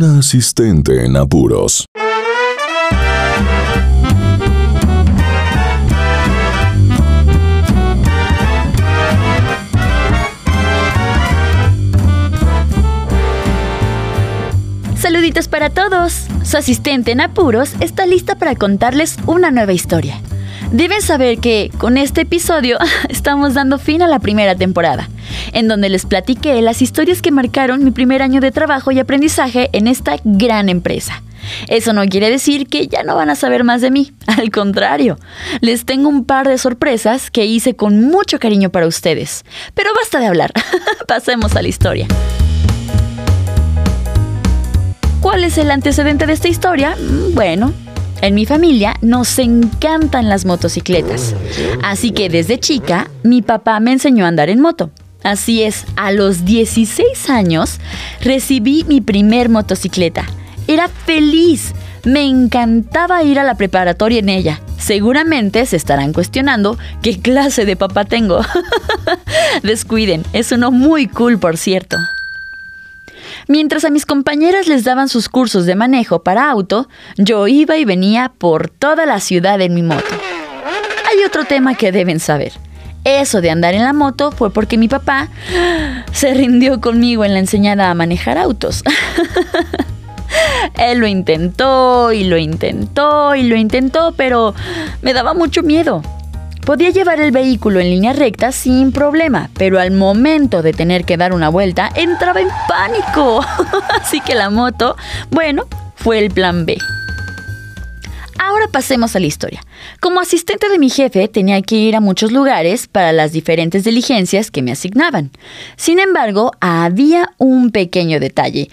Una asistente en apuros. Saluditos para todos. Su asistente en apuros está lista para contarles una nueva historia. Deben saber que con este episodio estamos dando fin a la primera temporada, en donde les platiqué las historias que marcaron mi primer año de trabajo y aprendizaje en esta gran empresa. Eso no quiere decir que ya no van a saber más de mí, al contrario, les tengo un par de sorpresas que hice con mucho cariño para ustedes. Pero basta de hablar, pasemos a la historia. ¿Cuál es el antecedente de esta historia? Mm, Bueno, en mi familia nos encantan las motocicletas. Así que desde chica mi papá me enseñó a andar en moto. Así es, a los 16 años recibí mi primer motocicleta. Era feliz. Me encantaba ir a la preparatoria en ella. Seguramente se estarán cuestionando qué clase de papá tengo. Descuiden, es uno muy cool, por cierto. Mientras a mis compañeras les daban sus cursos de manejo para auto, yo iba y venía por toda la ciudad en mi moto. Hay otro tema que deben saber. Eso de andar en la moto fue porque mi papá se rindió conmigo en la enseñada a manejar autos. Él lo intentó y lo intentó y lo intentó, pero me daba mucho miedo. Podía llevar el vehículo en línea recta sin problema, pero al momento de tener que dar una vuelta entraba en pánico. Así que la moto, bueno, fue el plan B. Ahora pasemos a la historia. Como asistente de mi jefe tenía que ir a muchos lugares para las diferentes diligencias que me asignaban. Sin embargo, había un pequeño detalle.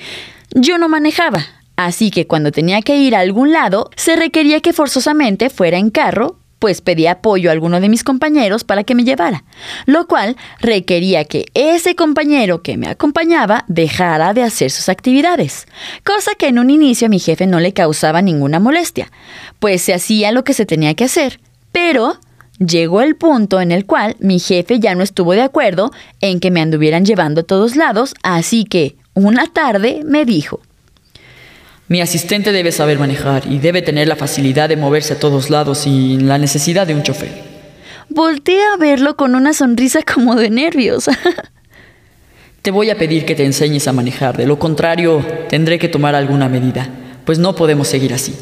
Yo no manejaba, así que cuando tenía que ir a algún lado, se requería que forzosamente fuera en carro pues pedí apoyo a alguno de mis compañeros para que me llevara, lo cual requería que ese compañero que me acompañaba dejara de hacer sus actividades, cosa que en un inicio a mi jefe no le causaba ninguna molestia, pues se hacía lo que se tenía que hacer, pero llegó el punto en el cual mi jefe ya no estuvo de acuerdo en que me anduvieran llevando a todos lados, así que una tarde me dijo, Mi asistente debe saber manejar y debe tener la facilidad de moverse a todos lados sin la necesidad de un chofer. Volté a verlo con una sonrisa como de nervios. Te voy a pedir que te enseñes a manejar, de lo contrario tendré que tomar alguna medida, pues no podemos seguir así.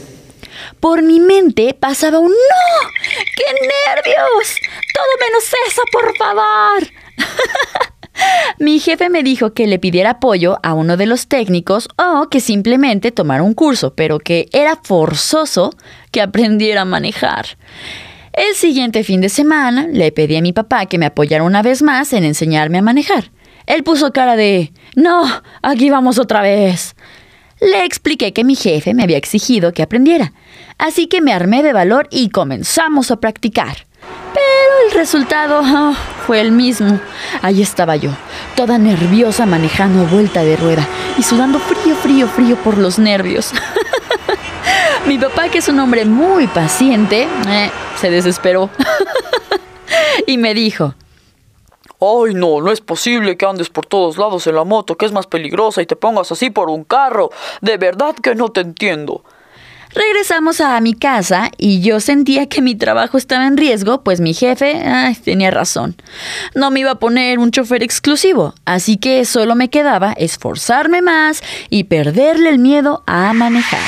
Por mi mente pasaba un ¡No! ¡Qué nervios! Todo menos eso, por favor. Mi jefe me dijo que le pidiera apoyo a uno de los técnicos o que simplemente tomara un curso, pero que era forzoso que aprendiera a manejar. El siguiente fin de semana le pedí a mi papá que me apoyara una vez más en enseñarme a manejar. Él puso cara de No, aquí vamos otra vez. Le expliqué que mi jefe me había exigido que aprendiera, así que me armé de valor y comenzamos a practicar. Pero el resultado ah, fue el mismo. Ahí estaba yo, toda nerviosa manejando vuelta de rueda y sudando frío, frío, frío por los nervios. Mi papá, que es un hombre muy paciente, eh, se desesperó y me dijo, Ay, no, no es posible que andes por todos lados en la moto, que es más peligrosa, y te pongas así por un carro. De verdad que no te entiendo. Regresamos a mi casa y yo sentía que mi trabajo estaba en riesgo, pues mi jefe ay, tenía razón. No me iba a poner un chofer exclusivo, así que solo me quedaba esforzarme más y perderle el miedo a manejar.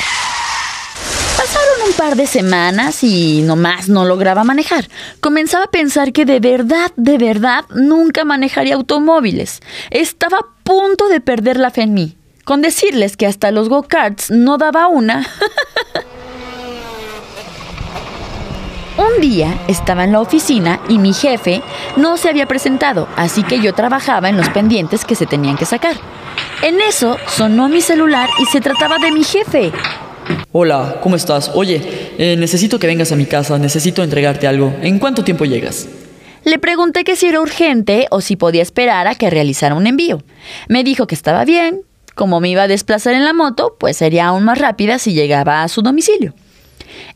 Pasaron un par de semanas y nomás no lograba manejar. Comenzaba a pensar que de verdad, de verdad, nunca manejaría automóviles. Estaba a punto de perder la fe en mí. Con decirles que hasta los go-karts no daba una. Un día estaba en la oficina y mi jefe no se había presentado, así que yo trabajaba en los pendientes que se tenían que sacar. En eso sonó mi celular y se trataba de mi jefe. Hola, ¿cómo estás? Oye, eh, necesito que vengas a mi casa, necesito entregarte algo. ¿En cuánto tiempo llegas? Le pregunté que si era urgente o si podía esperar a que realizara un envío. Me dijo que estaba bien, como me iba a desplazar en la moto, pues sería aún más rápida si llegaba a su domicilio.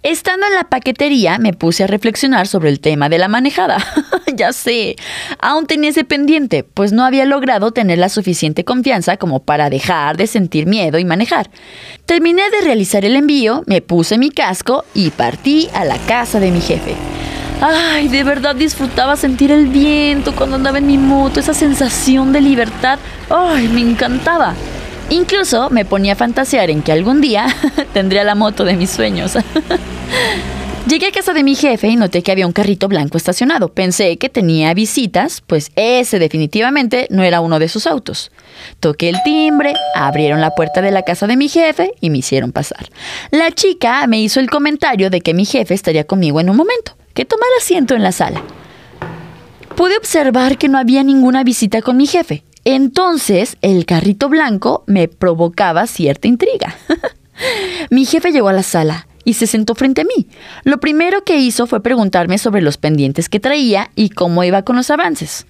Estando en la paquetería me puse a reflexionar sobre el tema de la manejada. ya sé. Aún tenía ese pendiente, pues no había logrado tener la suficiente confianza como para dejar de sentir miedo y manejar. Terminé de realizar el envío, me puse mi casco y partí a la casa de mi jefe. Ay, de verdad disfrutaba sentir el viento cuando andaba en mi moto, esa sensación de libertad. Ay, me encantaba. Incluso me ponía a fantasear en que algún día tendría la moto de mis sueños. Llegué a casa de mi jefe y noté que había un carrito blanco estacionado. Pensé que tenía visitas, pues ese definitivamente no era uno de sus autos. Toqué el timbre, abrieron la puerta de la casa de mi jefe y me hicieron pasar. La chica me hizo el comentario de que mi jefe estaría conmigo en un momento que tomara asiento en la sala. Pude observar que no había ninguna visita con mi jefe. Entonces, el carrito blanco me provocaba cierta intriga. mi jefe llegó a la sala y se sentó frente a mí. Lo primero que hizo fue preguntarme sobre los pendientes que traía y cómo iba con los avances.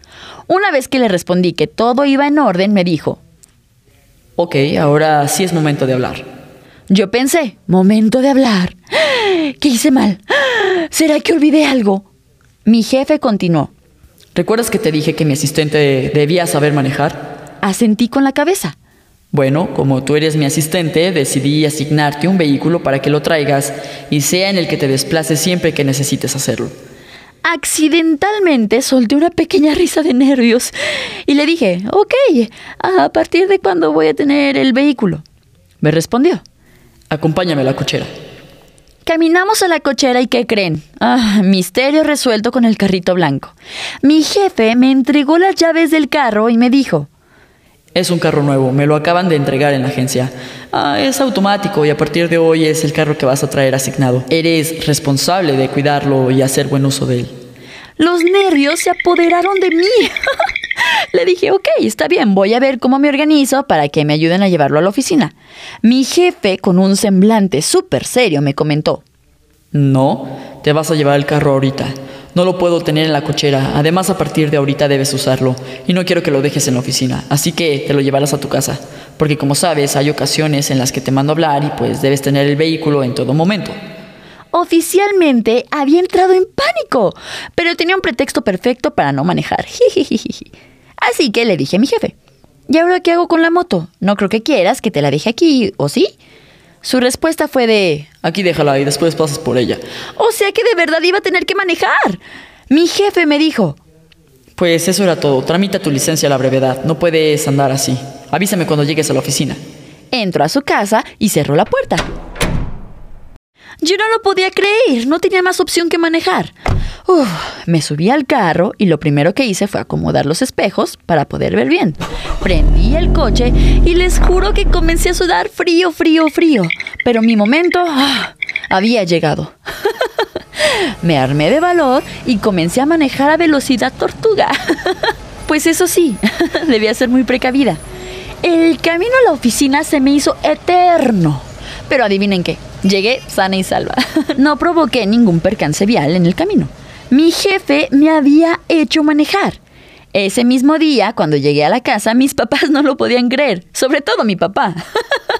Una vez que le respondí que todo iba en orden, me dijo, Ok, ahora sí es momento de hablar. Yo pensé, momento de hablar. ¿Qué hice mal? ¿Será que olvidé algo? Mi jefe continuó. ¿Recuerdas que te dije que mi asistente debía saber manejar? Asentí con la cabeza. Bueno, como tú eres mi asistente, decidí asignarte un vehículo para que lo traigas y sea en el que te desplaces siempre que necesites hacerlo. Accidentalmente solté una pequeña risa de nervios y le dije, ok, ¿a partir de cuándo voy a tener el vehículo? Me respondió. Acompáñame a la cochera. Caminamos a la cochera y ¿qué creen? Ah, misterio resuelto con el carrito blanco. Mi jefe me entregó las llaves del carro y me dijo, es un carro nuevo, me lo acaban de entregar en la agencia. Ah, es automático y a partir de hoy es el carro que vas a traer asignado. Eres responsable de cuidarlo y hacer buen uso de él. Los nervios se apoderaron de mí. Le dije, ok, está bien, voy a ver cómo me organizo para que me ayuden a llevarlo a la oficina. Mi jefe, con un semblante súper serio, me comentó. No, te vas a llevar el carro ahorita. No lo puedo tener en la cochera. Además, a partir de ahorita debes usarlo. Y no quiero que lo dejes en la oficina. Así que te lo llevarás a tu casa. Porque como sabes, hay ocasiones en las que te mando a hablar y pues debes tener el vehículo en todo momento. Oficialmente había entrado en pánico, pero tenía un pretexto perfecto para no manejar. Así que le dije a mi jefe, ¿y ahora qué hago con la moto? No creo que quieras que te la deje aquí, ¿o sí? Su respuesta fue de... Aquí déjala y después pasas por ella. O sea que de verdad iba a tener que manejar. Mi jefe me dijo... Pues eso era todo. Tramita tu licencia a la brevedad. No puedes andar así. Avísame cuando llegues a la oficina. Entró a su casa y cerró la puerta. Yo no lo podía creer, no tenía más opción que manejar. Uf, me subí al carro y lo primero que hice fue acomodar los espejos para poder ver bien. Prendí el coche y les juro que comencé a sudar frío, frío, frío. Pero mi momento ah, había llegado. me armé de valor y comencé a manejar a velocidad tortuga. pues eso sí, debía ser muy precavida. El camino a la oficina se me hizo eterno. Pero adivinen qué, llegué sana y salva. No provoqué ningún percance vial en el camino. Mi jefe me había hecho manejar. Ese mismo día, cuando llegué a la casa, mis papás no lo podían creer, sobre todo mi papá.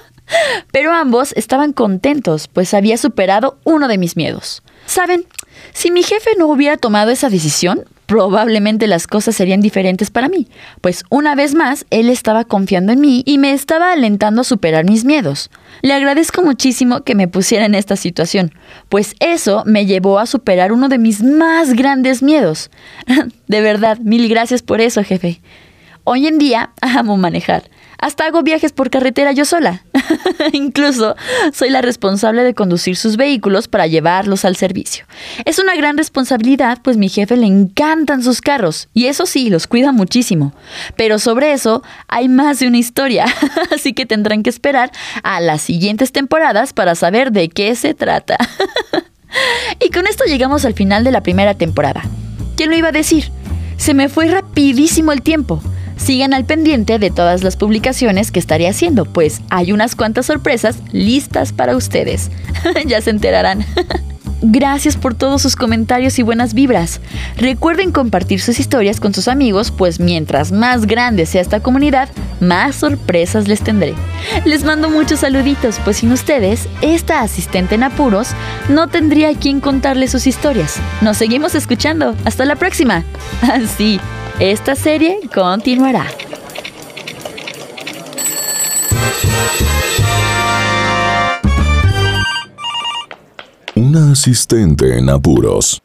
Pero ambos estaban contentos, pues había superado uno de mis miedos. Saben, si mi jefe no hubiera tomado esa decisión, probablemente las cosas serían diferentes para mí, pues una vez más él estaba confiando en mí y me estaba alentando a superar mis miedos. Le agradezco muchísimo que me pusiera en esta situación, pues eso me llevó a superar uno de mis más grandes miedos. De verdad, mil gracias por eso, jefe. Hoy en día amo manejar. Hasta hago viajes por carretera yo sola. Incluso soy la responsable de conducir sus vehículos para llevarlos al servicio. Es una gran responsabilidad, pues mi jefe le encantan sus carros y eso sí, los cuida muchísimo. Pero sobre eso hay más de una historia, así que tendrán que esperar a las siguientes temporadas para saber de qué se trata. y con esto llegamos al final de la primera temporada. ¿Quién lo iba a decir? Se me fue rapidísimo el tiempo. Sigan al pendiente de todas las publicaciones que estaré haciendo, pues hay unas cuantas sorpresas listas para ustedes. ya se enterarán. Gracias por todos sus comentarios y buenas vibras. Recuerden compartir sus historias con sus amigos, pues mientras más grande sea esta comunidad, más sorpresas les tendré. Les mando muchos saluditos, pues sin ustedes, esta asistente en apuros no tendría a quien contarle sus historias. Nos seguimos escuchando. Hasta la próxima. Así, esta serie continuará. Una asistente en apuros.